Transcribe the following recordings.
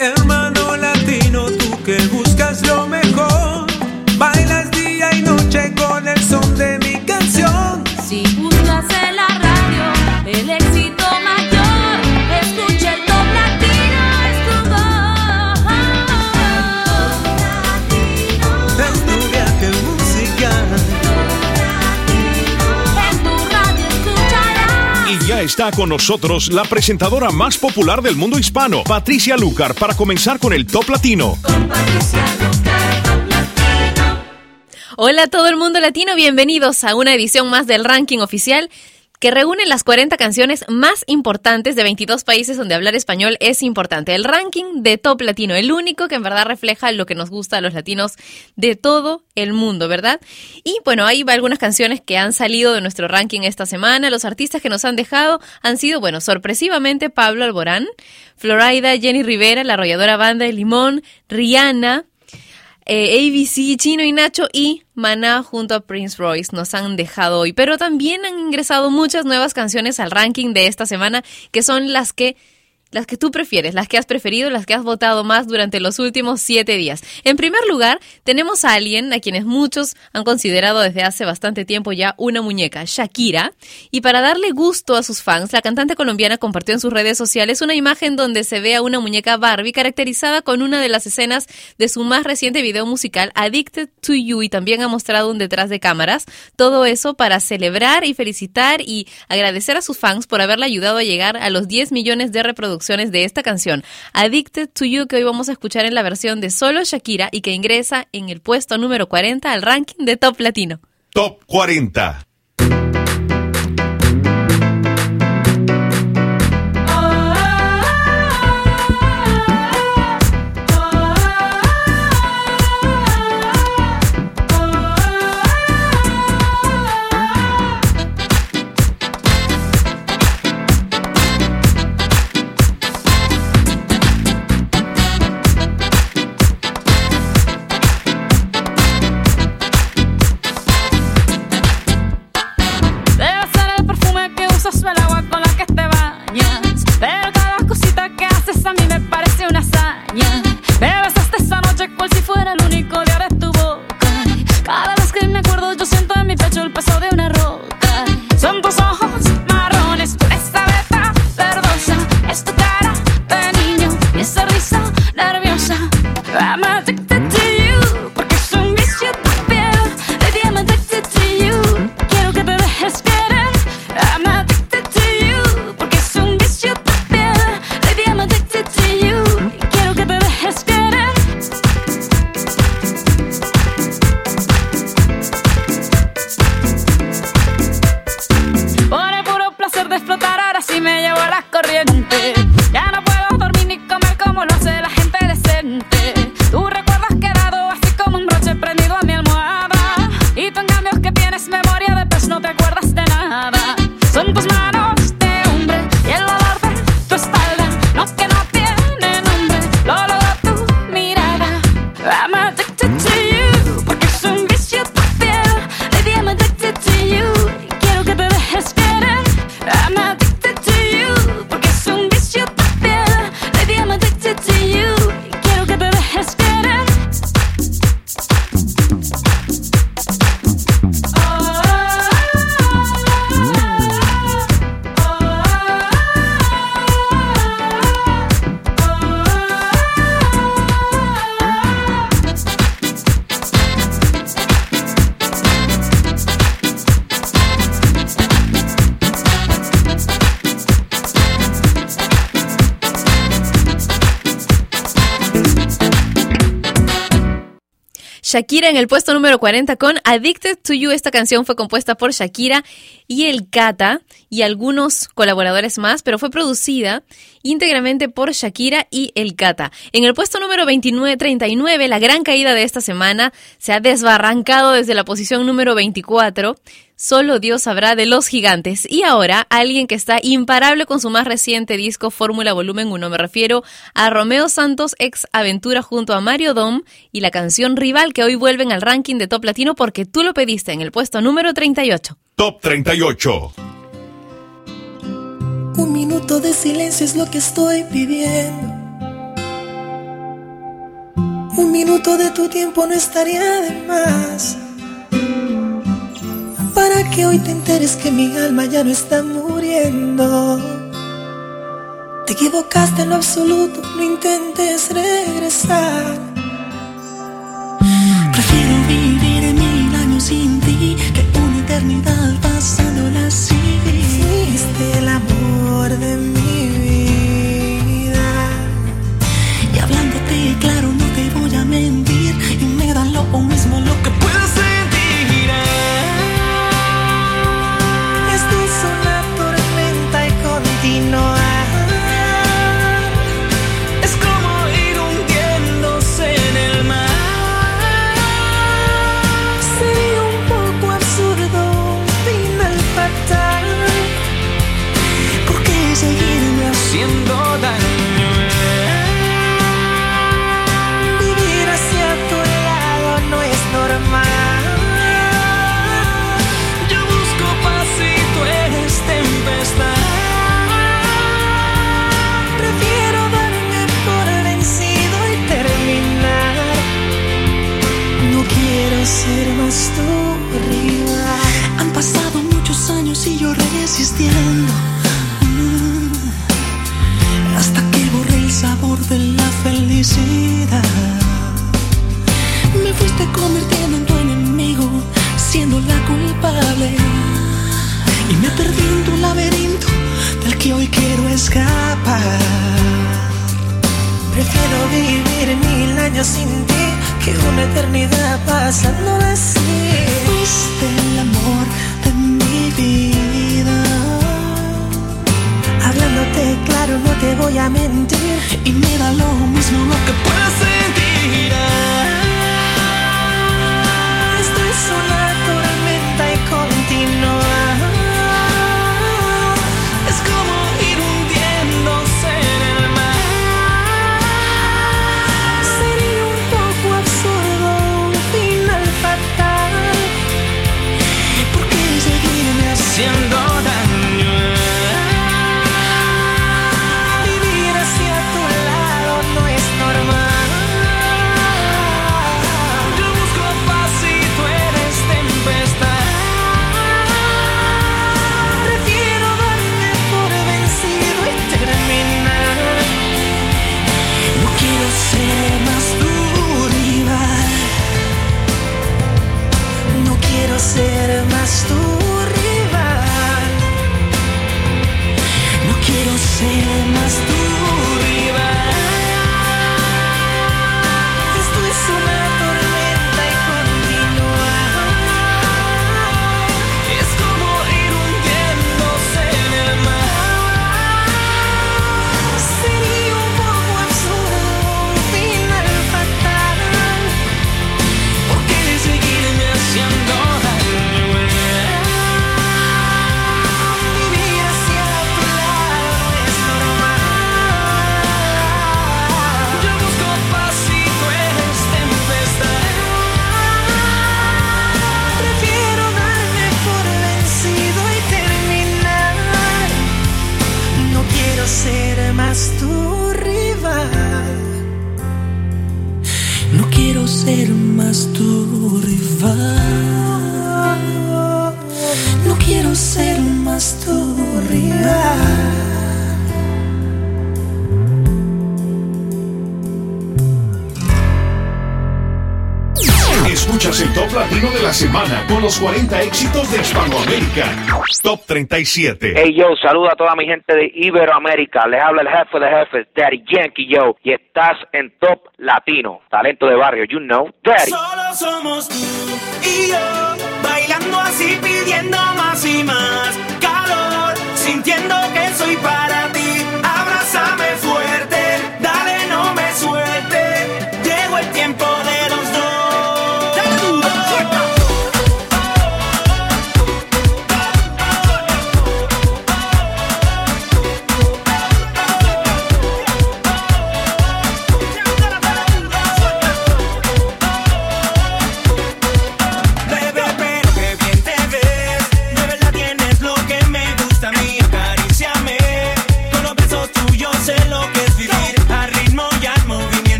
Hermano latino, tú que buscas está con nosotros la presentadora más popular del mundo hispano, Patricia Lucar, para comenzar con el Top Latino. Hola a todo el mundo latino, bienvenidos a una edición más del ranking oficial que reúne las 40 canciones más importantes de 22 países donde hablar español es importante. El ranking de Top Latino, el único que en verdad refleja lo que nos gusta a los latinos de todo el mundo, ¿verdad? Y bueno, va algunas canciones que han salido de nuestro ranking esta semana. Los artistas que nos han dejado han sido, bueno, sorpresivamente Pablo Alborán, Florida, Jenny Rivera, la arrolladora banda de Limón, Rihanna, eh, ABC, Chino y Nacho y Maná junto a Prince Royce nos han dejado hoy. Pero también han ingresado muchas nuevas canciones al ranking de esta semana que son las que las que tú prefieres, las que has preferido, las que has votado más durante los últimos siete días. En primer lugar, tenemos a alguien a quienes muchos han considerado desde hace bastante tiempo ya una muñeca, Shakira. Y para darle gusto a sus fans, la cantante colombiana compartió en sus redes sociales una imagen donde se ve a una muñeca Barbie caracterizada con una de las escenas de su más reciente video musical, Addicted to You, y también ha mostrado un detrás de cámaras. Todo eso para celebrar y felicitar y agradecer a sus fans por haberle ayudado a llegar a los 10 millones de reproducciones de esta canción, Addicted to You, que hoy vamos a escuchar en la versión de solo Shakira y que ingresa en el puesto número 40 al ranking de Top Latino. Top 40. Shakira en el puesto número 40 con Addicted to You. Esta canción fue compuesta por Shakira y el Cata y algunos colaboradores más, pero fue producida íntegramente por Shakira y el Cata. En el puesto número 29, 39, la gran caída de esta semana se ha desbarrancado desde la posición número 24. Solo Dios sabrá de los gigantes. Y ahora, alguien que está imparable con su más reciente disco Fórmula Volumen 1, me refiero a Romeo Santos ex Aventura junto a Mario Dom y la canción Rival que hoy vuelven al ranking de Top Latino porque tú lo pediste en el puesto número 38. Top 38. Un minuto de silencio es lo que estoy pidiendo. Un minuto de tu tiempo no estaría de más para que hoy te enteres que mi alma ya no está muriendo. Te equivocaste en lo absoluto, no intentes regresar. Prefiero vivir mil años sin ti que una eternidad pasándola así. Fuiste el amor de mí. semana con los 40 éxitos de Hispanoamérica. Top 37. Hey yo, saluda a toda mi gente de Iberoamérica. Les habla el jefe de jefes, Daddy Yankee yo. Y estás en Top Latino. Talento de barrio, you know, Daddy. Solo somos tú y yo, bailando así, pidiendo más y más calor, sintiendo que soy para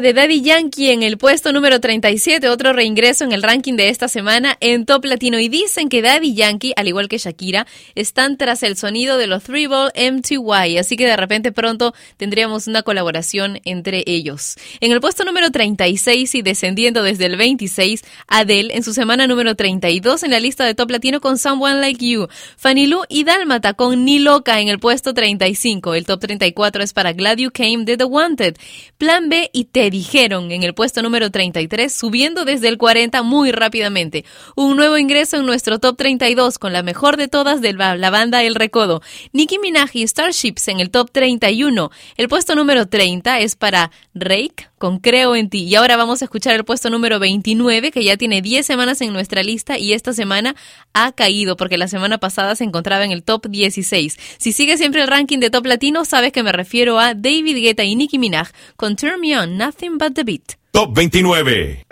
Daddy Yankee en el puesto número 37, otro reingreso en el ranking de esta semana en Top Latino. Y dicen que Daddy Yankee, al igual que Shakira, están tras el sonido de los Three Ball MTY, así que de repente pronto tendríamos una colaboración entre ellos. En el puesto número 36 y descendiendo desde el 26, Adele en su semana número 32 en la lista de Top Latino con Someone Like You. Fanny Lu y Dálmata con Ni Loca en el puesto 35. El top 34 es para Glad You Came de The Wanted. Plan y Dijeron en el puesto número 33, subiendo desde el 40 muy rápidamente. Un nuevo ingreso en nuestro top 32 con la mejor de todas de la banda El Recodo. Nicki Minaj y Starships en el top 31. El puesto número 30 es para Rake con Creo en ti. Y ahora vamos a escuchar el puesto número 29 que ya tiene 10 semanas en nuestra lista y esta semana ha caído porque la semana pasada se encontraba en el top 16. Si sigue siempre el ranking de top latino, sabes que me refiero a David Guetta y Nicki Minaj con Turn Me On, Nothing But The Beat. Top 29.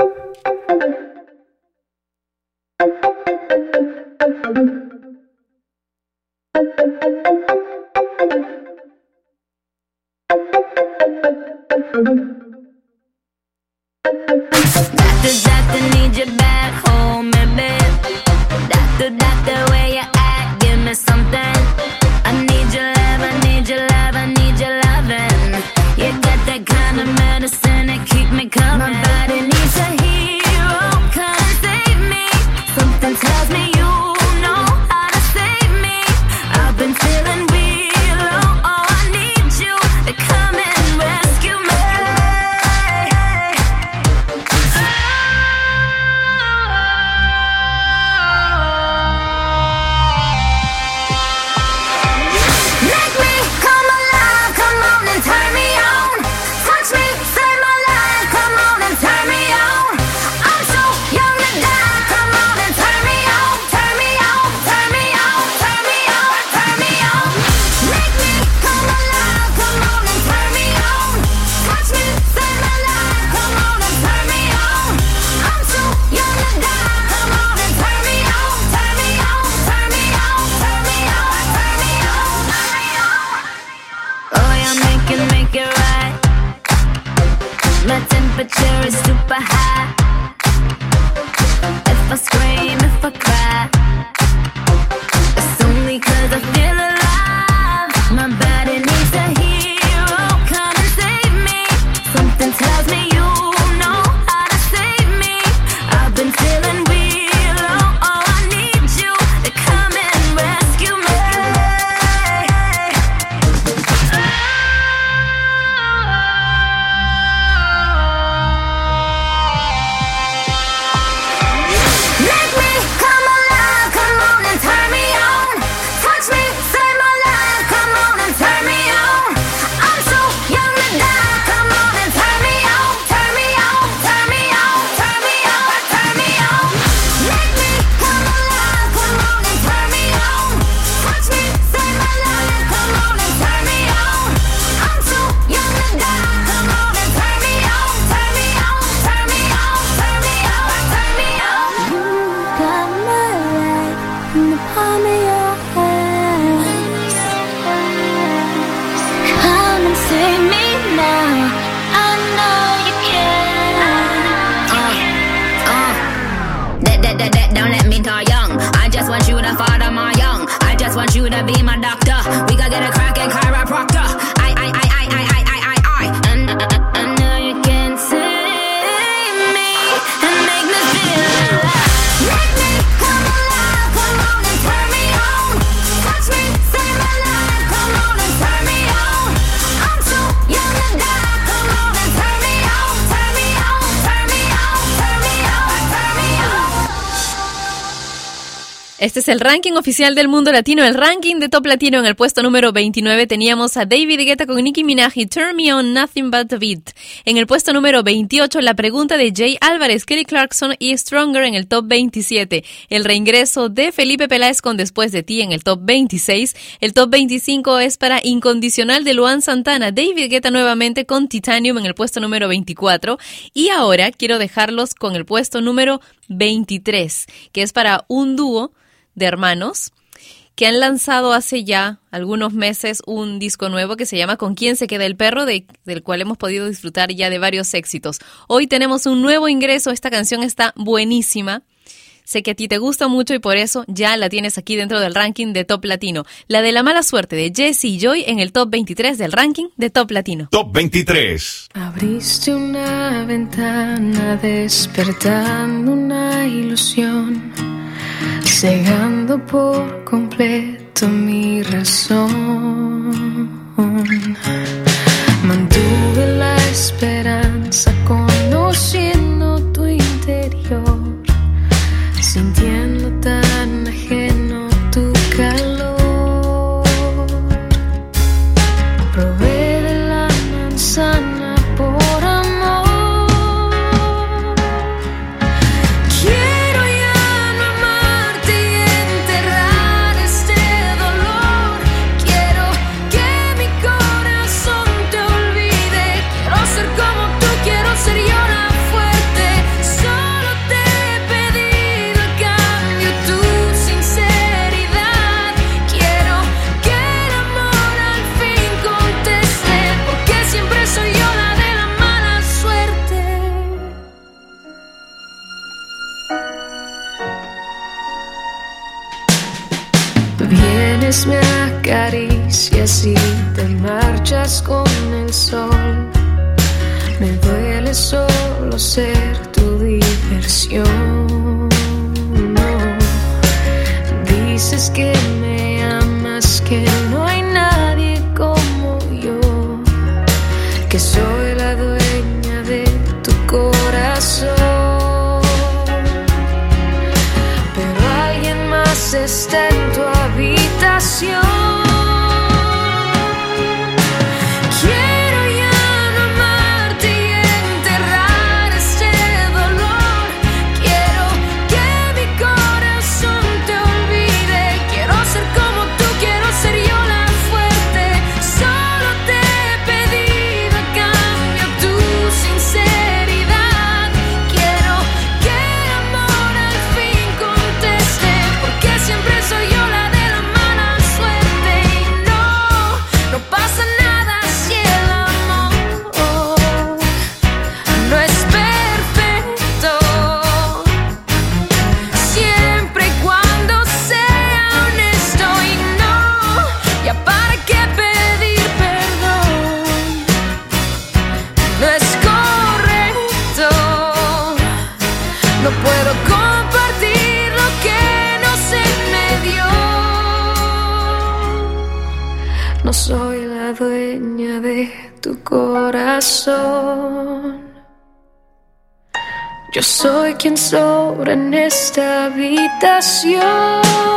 Este es el ranking oficial del mundo latino, el ranking de top latino. En el puesto número 29 teníamos a David Guetta con Nicki Minaj y Turn Me On, Nothing But The Beat. En el puesto número 28, la pregunta de Jay Álvarez, Kelly Clarkson y Stronger en el top 27. El reingreso de Felipe Peláez con Después de Ti en el top 26. El top 25 es para Incondicional de Luan Santana. David Guetta nuevamente con Titanium en el puesto número 24. Y ahora quiero dejarlos con el puesto número 23, que es para un dúo de hermanos que han lanzado hace ya algunos meses un disco nuevo que se llama Con quién se queda el perro, del cual hemos podido disfrutar ya de varios éxitos. Hoy tenemos un nuevo ingreso, esta canción está buenísima. Sé que a ti te gusta mucho y por eso ya la tienes aquí dentro del ranking de Top Latino. La de la mala suerte de Jesse Joy en el Top 23 del ranking de Top Latino. Top 23. Abriste una ventana despertando una ilusión cegando por completo mi razón. Mantuve la esperanza conociendo tu interior, sintiendo tan ajeno. quién sobra en esta habitación.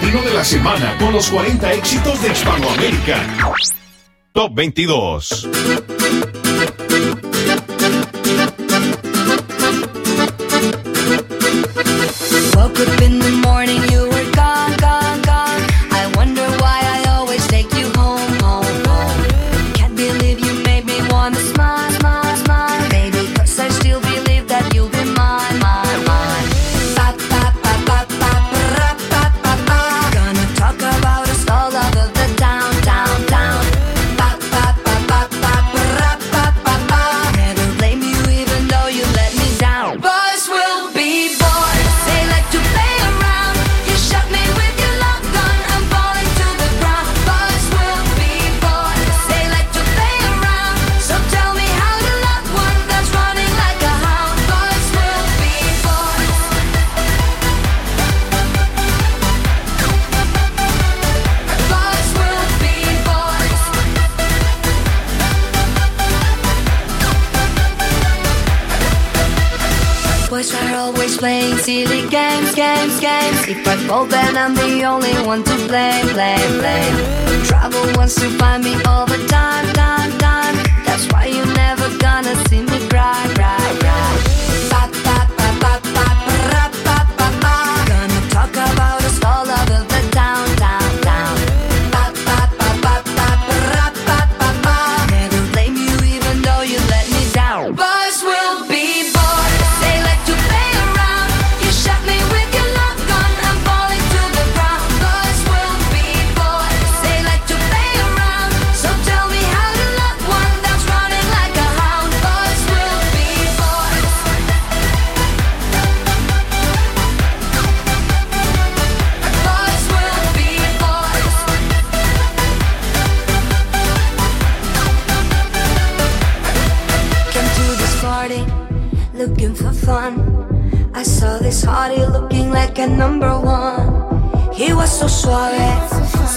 Latino de la Semana con los 40 éxitos de Hispanoamérica. Top 22. Woke up in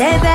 se ve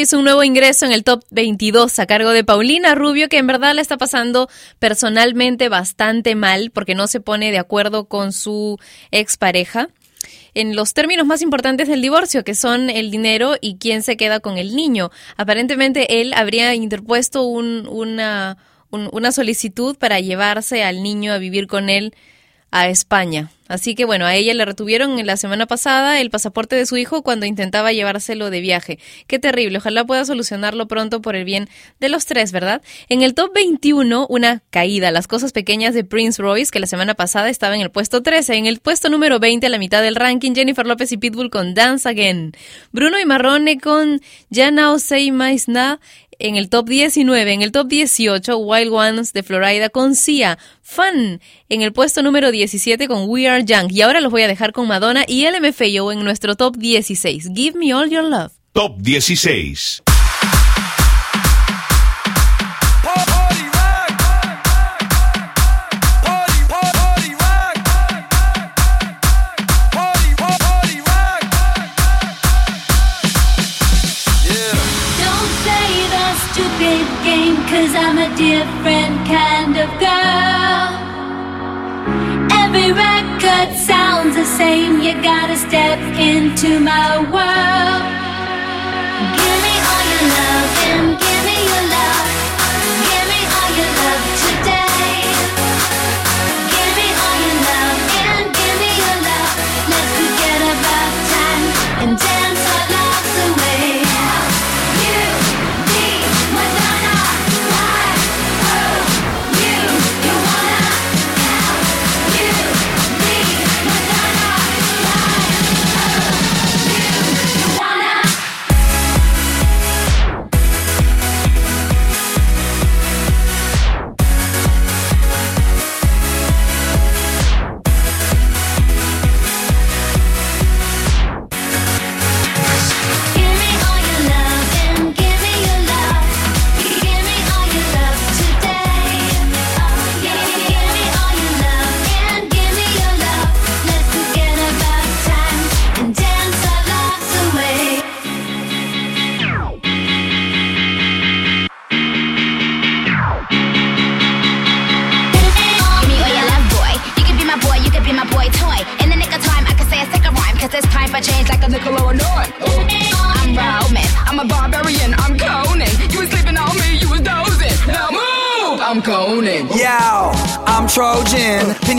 Boys, un nuevo ingreso en el top 22 a cargo de Paulina Rubio, que en verdad la está pasando personalmente bastante mal porque no se pone de acuerdo con su expareja en los términos más importantes del divorcio, que son el dinero y quién se queda con el niño. Aparentemente él habría interpuesto un- una, un- una solicitud para llevarse al niño a vivir con él a España. Así que bueno, a ella le retuvieron la semana pasada el pasaporte de su hijo cuando intentaba llevárselo de viaje. Qué terrible, ojalá pueda solucionarlo pronto por el bien de los tres, ¿verdad? En el top 21, una caída, las cosas pequeñas de Prince Royce, que la semana pasada estaba en el puesto 13. En el puesto número 20, a la mitad del ranking, Jennifer López y Pitbull con Dance Again. Bruno y Marrone con Ya Now Say My en el top 19, en el top 18, Wild Ones de Florida con Sia, Fun en el puesto número 17 con We Are Young y ahora los voy a dejar con Madonna y LMFAO en nuestro top 16, Give Me All Your Love. Top 16. Different kind of girl. Every record sounds the same, you gotta step into my world.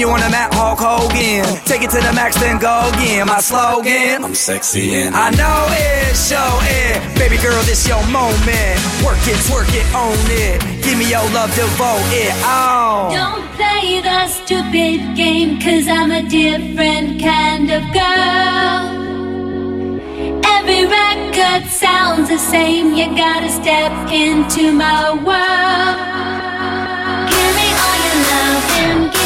You on the mat, Hulk Hogan. Take it to the max, then go again. My slogan. I'm sexy and I know it, show it. Baby girl, this your moment. Work it, twerk it, own it. Give me your love, devote it. Oh. Don't play the stupid game, cause I'm a different kind of girl. Every record sounds the same, you gotta step into my world. Give me all your love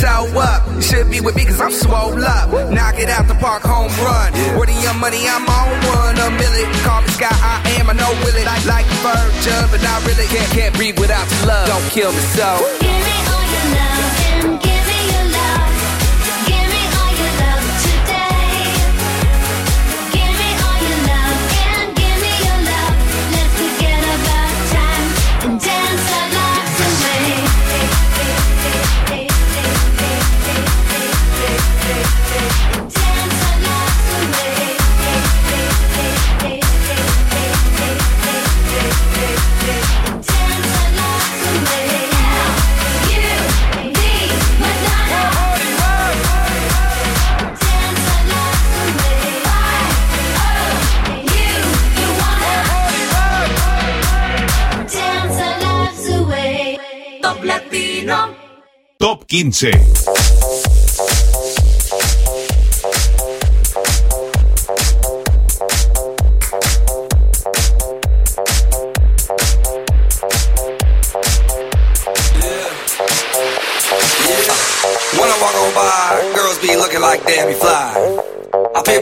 toe up. You should be with me cause I'm swole up. Knock it out the park, home run. Where the young money, I'm on one. A million. Call me Sky, I am, I know will it. Like, like a virgin, but not really. Can't, can't breathe without your love. Don't kill me so. Give me 15. When I walk on by, girls be looking like Debbie Fly.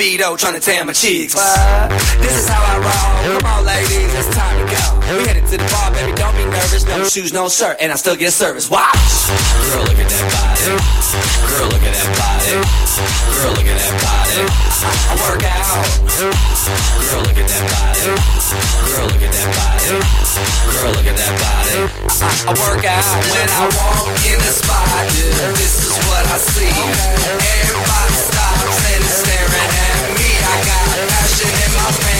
speedo trying to tan my cheeks. What? This is how I roll. Come on, ladies, it's time to go. We headed to the bar, baby, don't be nervous. No shoes, no shirt, and I still get service. Watch. Girl, look at that body. Girl, look at that body. Girl, look at that body. I, work out. Girl, look at that body. Girl, look at that body. Girl, look at that body. I, I work out when I walk in the spot. This is what I see. Everybody stops and is staring at me. I got passion in my pants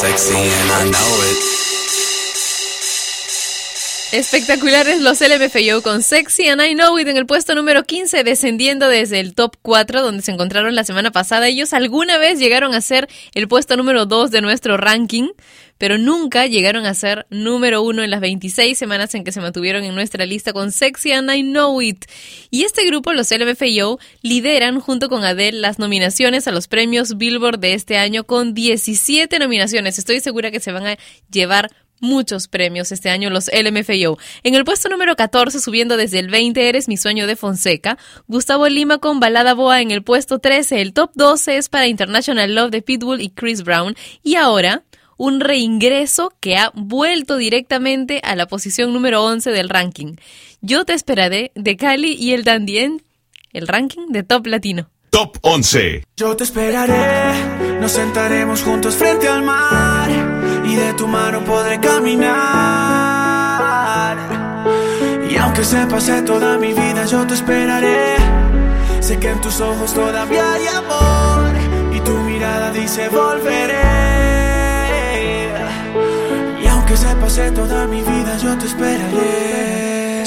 sexy and I know it. Espectaculares los LMFAO con Sexy and I Know It en el puesto número 15, descendiendo desde el top 4 donde se encontraron la semana pasada. Ellos alguna vez llegaron a ser el puesto número 2 de nuestro ranking, pero nunca llegaron a ser número 1 en las 26 semanas en que se mantuvieron en nuestra lista con Sexy and I Know It. Y este grupo, los LMFAO, lideran junto con Adele las nominaciones a los premios Billboard de este año con 17 nominaciones. Estoy segura que se van a llevar muchos premios este año los LMFAO. En el puesto número 14, subiendo desde el 20, Eres mi sueño de Fonseca. Gustavo Lima con Balada Boa en el puesto 13. El top 12 es para International Love de Pitbull y Chris Brown. Y ahora, un reingreso que ha vuelto directamente a la posición número 11 del ranking. Yo te esperaré de Cali y el Dandien, el ranking de Top Latino. Top 11. Yo te esperaré, nos sentaremos juntos frente al mar y de tu mano podré caminar. Y aunque se pase toda mi vida, yo te esperaré. Sé que en tus ojos todavía hay amor y tu mirada dice volveré. Y aunque se pase toda mi vida, yo te esperaré.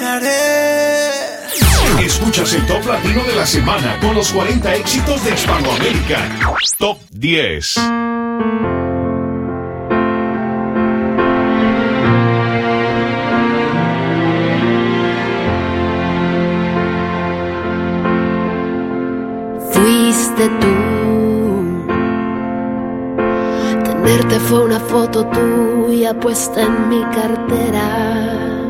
Esperaré. Escuchas el top latino de la semana con los 40 éxitos de Hispanoamérica. Top 10. Fuiste tú. Tenerte fue una foto tuya puesta en mi cartera.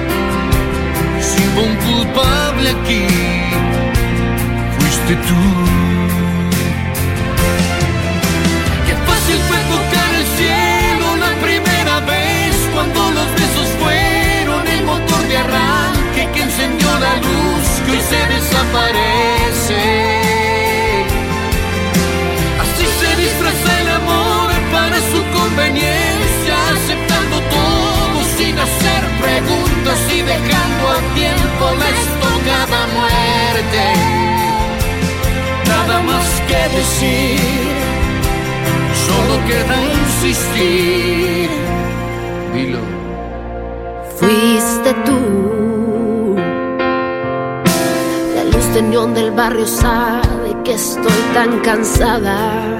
un culpable aquí, fuiste tú. Qué fácil fue tocar el cielo la primera vez cuando los besos fueron el motor de arranque que encendió la luz que hoy se desaparece. Así se disfraza el amor para su conveniencia, aceptando todo sin hacer preguntas y dejando a tiempo la estocada muerte. Nada más que decir, solo queda insistir. Dilo. Fuiste tú. La luz de del barrio sabe que estoy tan cansada.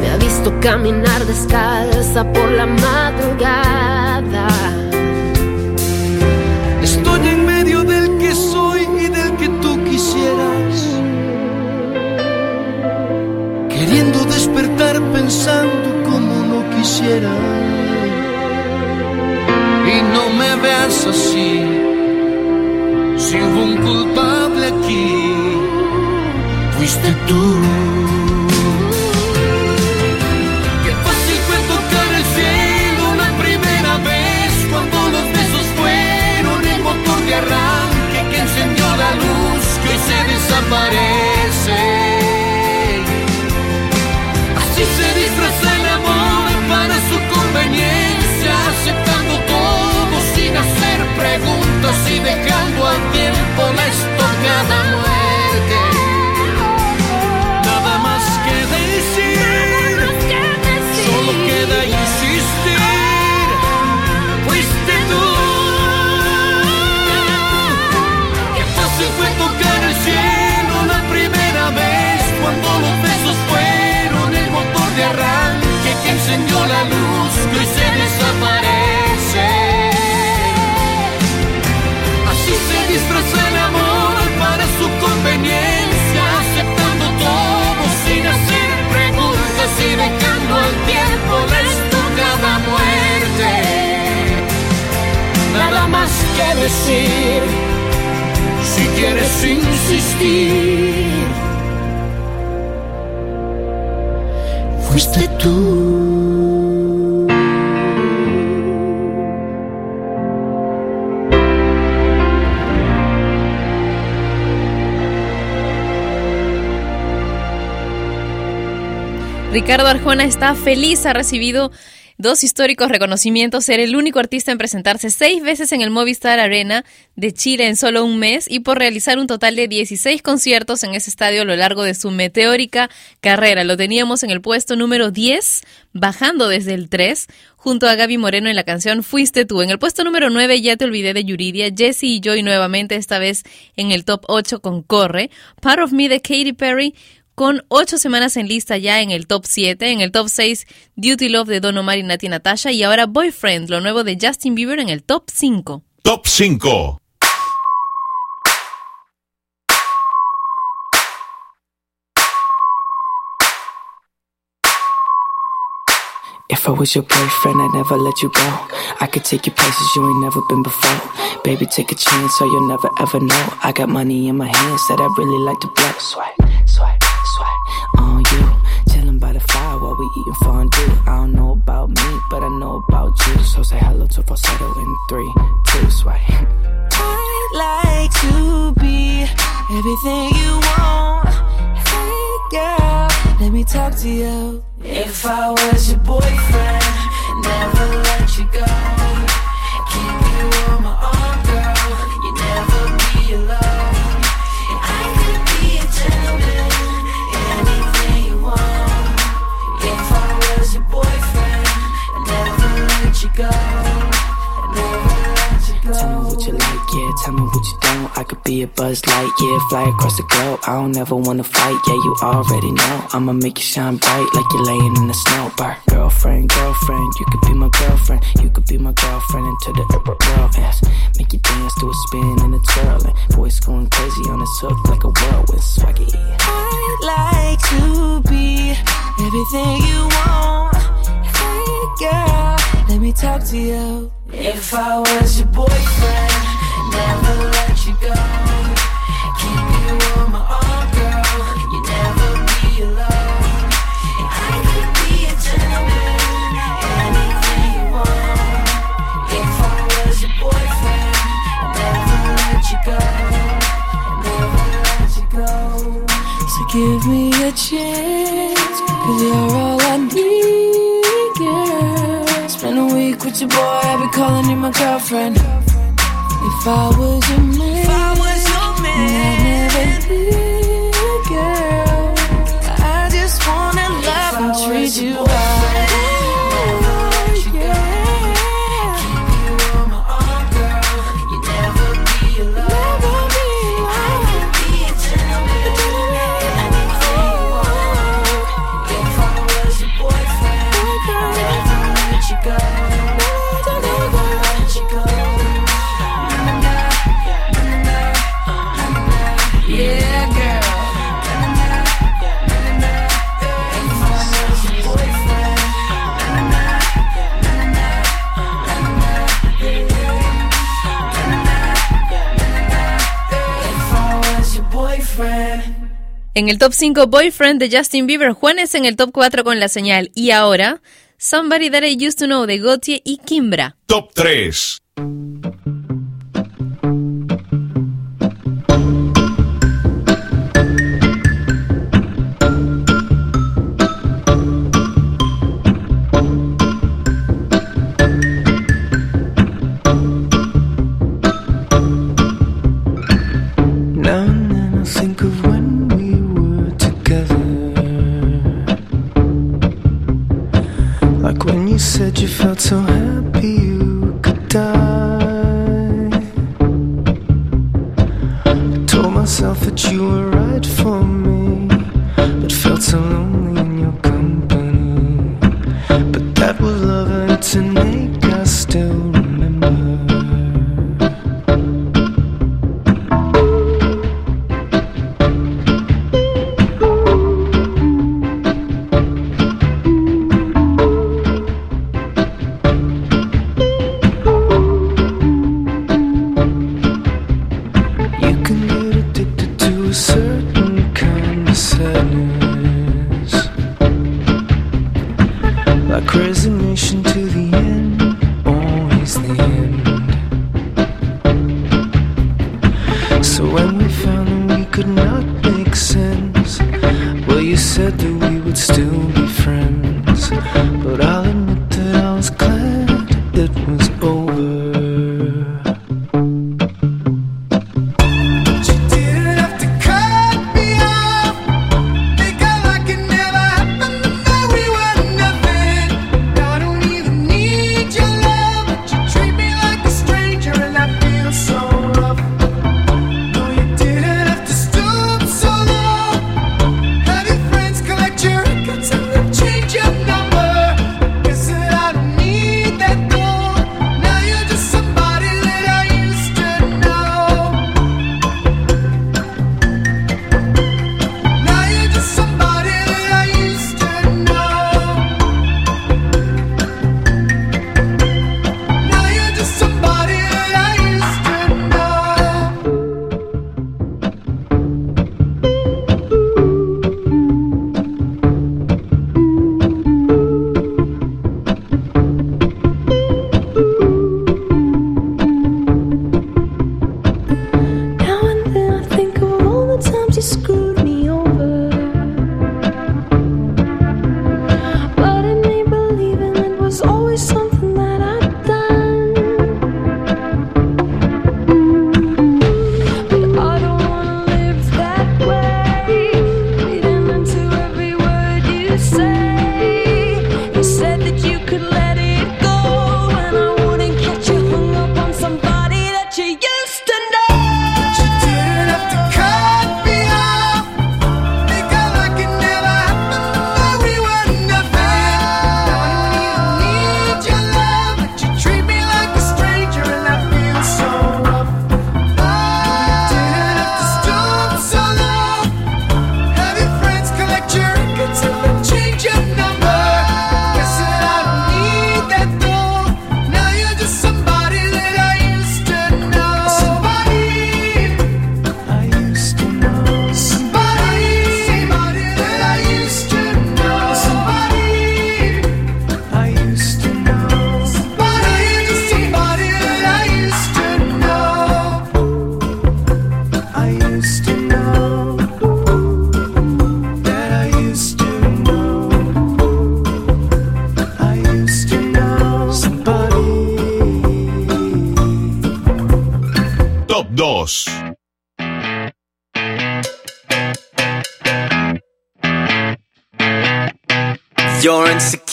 Me ha visto caminar descalza por la madrugada. Ricardo Arjona está feliz, ha recibido dos históricos reconocimientos, ser el único artista en presentarse seis veces en el Movistar Arena de Chile en solo un mes y por realizar un total de 16 conciertos en ese estadio a lo largo de su meteórica carrera. Lo teníamos en el puesto número 10, bajando desde el 3, junto a Gaby Moreno en la canción Fuiste tú. En el puesto número 9, Ya te olvidé de Yuridia, Jesse y Joy nuevamente, esta vez en el top 8 con Corre, Part of Me de Katy Perry, con ocho semanas en lista ya en el top 7, en el top 6 Duty Love de Don Omar y Nati Natasha y ahora Boyfriend, lo nuevo de Justin Bieber en el top 5. Top 5. If I was your boyfriend, I'd never let you go. I could take you places you ain't never been before. Baby, take a chance, so you'll never ever know. I got money in my hands that I really like to blow. Swipe, swipe, swipe on you. Chilling by the fire while we eating fondue. I don't know about me, but I know about you. So say hello to falsetto in three, two, swipe. I'd like to be everything you want. Hey girl, let me talk to you. If I was your boyfriend, never let you go. Tell me what you don't. I could be a buzz light, yeah. Fly across the globe. I don't ever wanna fight, yeah. You already know. I'ma make you shine bright like you're laying in the snow. Bar. Girlfriend, girlfriend, you could be my girlfriend. You could be my girlfriend into the world. Yes. Make you dance to a spin and a twirl. And voice going crazy on this hook like a whirlwind swaggy. I'd like to be everything you want. Hey girl, let me talk to you. If I was your En el top 5, Boyfriend de Justin Bieber. Juanes en el top 4 con la señal. Y ahora, Somebody That I Used to Know de Gautier y Kimbra. Top 3. You're insecure.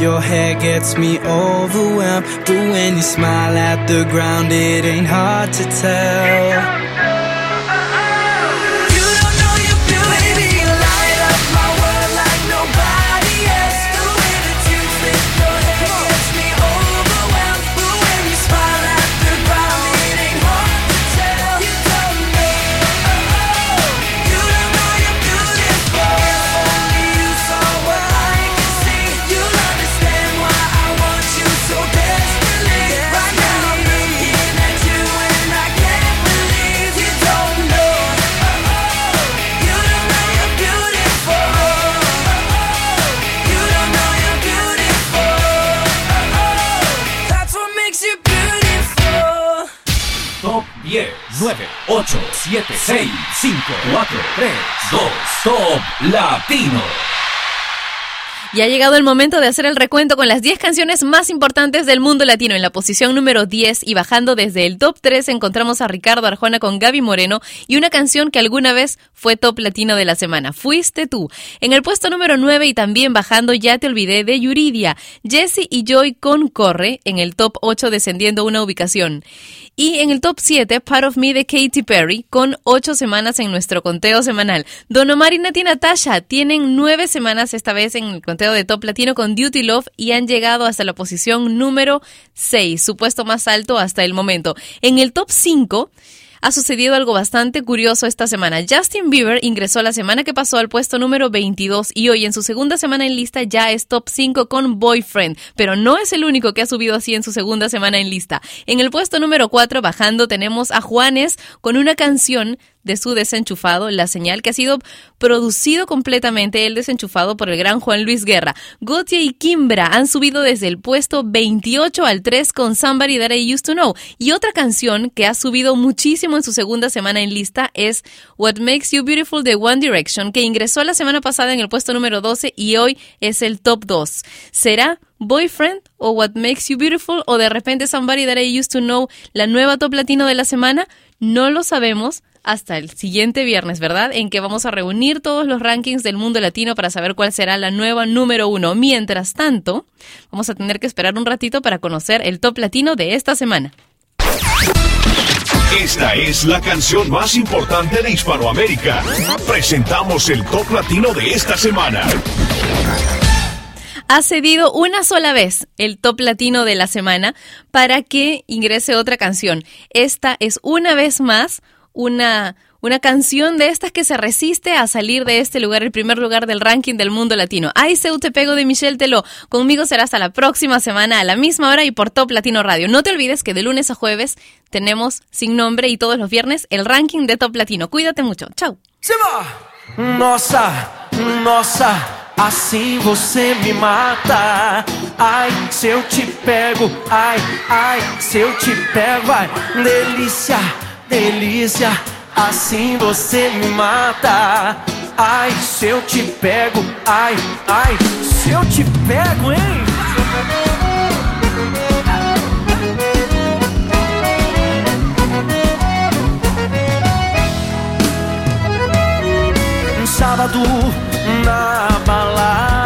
You your hair gets me overwhelmed. But when you smile at the ground, Y ha llegado el momento de hacer el recuento con las 10 canciones más importantes del mundo latino. En la posición número 10 y bajando desde el top 3 encontramos a Ricardo Arjona con Gaby Moreno y una canción que alguna vez fue top latino de la semana, Fuiste tú. En el puesto número 9 y también bajando Ya te olvidé de Yuridia, Jesse y Joy con Corre en el top 8 descendiendo una ubicación. Y en el top 7, Part of Me de Katy Perry, con 8 semanas en nuestro conteo semanal. Don Omar y Nati Natasha tienen 9 semanas esta vez en el conteo de Top Latino con Duty Love y han llegado hasta la posición número 6, su puesto más alto hasta el momento. En el top 5 ha sucedido algo bastante curioso esta semana. Justin Bieber ingresó la semana que pasó al puesto número 22 y hoy en su segunda semana en lista ya es top 5 con Boyfriend, pero no es el único que ha subido así en su segunda semana en lista. En el puesto número 4 bajando tenemos a Juanes con una canción de su desenchufado, La Señal, que ha sido producido completamente el desenchufado por el gran Juan Luis Guerra. Gautier y Kimbra han subido desde el puesto 28 al 3 con Somebody That I Used to Know. Y otra canción que ha subido muchísimo en su segunda semana en lista es What Makes You Beautiful de One Direction, que ingresó la semana pasada en el puesto número 12 y hoy es el top 2. ¿Será Boyfriend o What Makes You Beautiful o de repente Somebody That I Used to Know la nueva top latino de la semana? No lo sabemos hasta el siguiente viernes, ¿verdad? En que vamos a reunir todos los rankings del mundo latino para saber cuál será la nueva número uno. Mientras tanto, vamos a tener que esperar un ratito para conocer el top latino de esta semana. Esta es la canción más importante de Hispanoamérica. Presentamos el top latino de esta semana. ha cedido una sola vez el top latino de la semana para que ingrese otra canción. Esta es una vez más una, una canción de estas que se resiste a salir de este lugar, el primer lugar del ranking del mundo latino. Ay, Seu te pego de Michelle Teló. Conmigo será hasta la próxima semana a la misma hora y por Top Latino Radio. No te olvides que de lunes a jueves tenemos sin nombre y todos los viernes el ranking de Top Latino. Cuídate mucho. Chau. Nossa, nossa, assim você me mata. Ai, se eu te pego, ai, ai, se eu te pego, ai, delícia, delícia, assim você me mata. Ai, se eu te pego, ai, ai, se eu te pego, hein? Um sábado na balada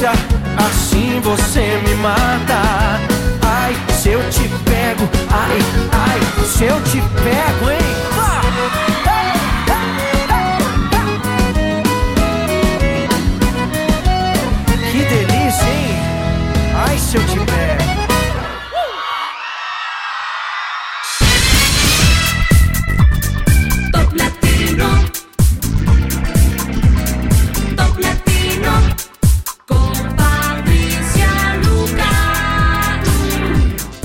Delícia, assim você me mata. Ai, se eu te pego, ai, ai, se eu te pego, hein? Que delícia, hein? Ai, se eu te pego.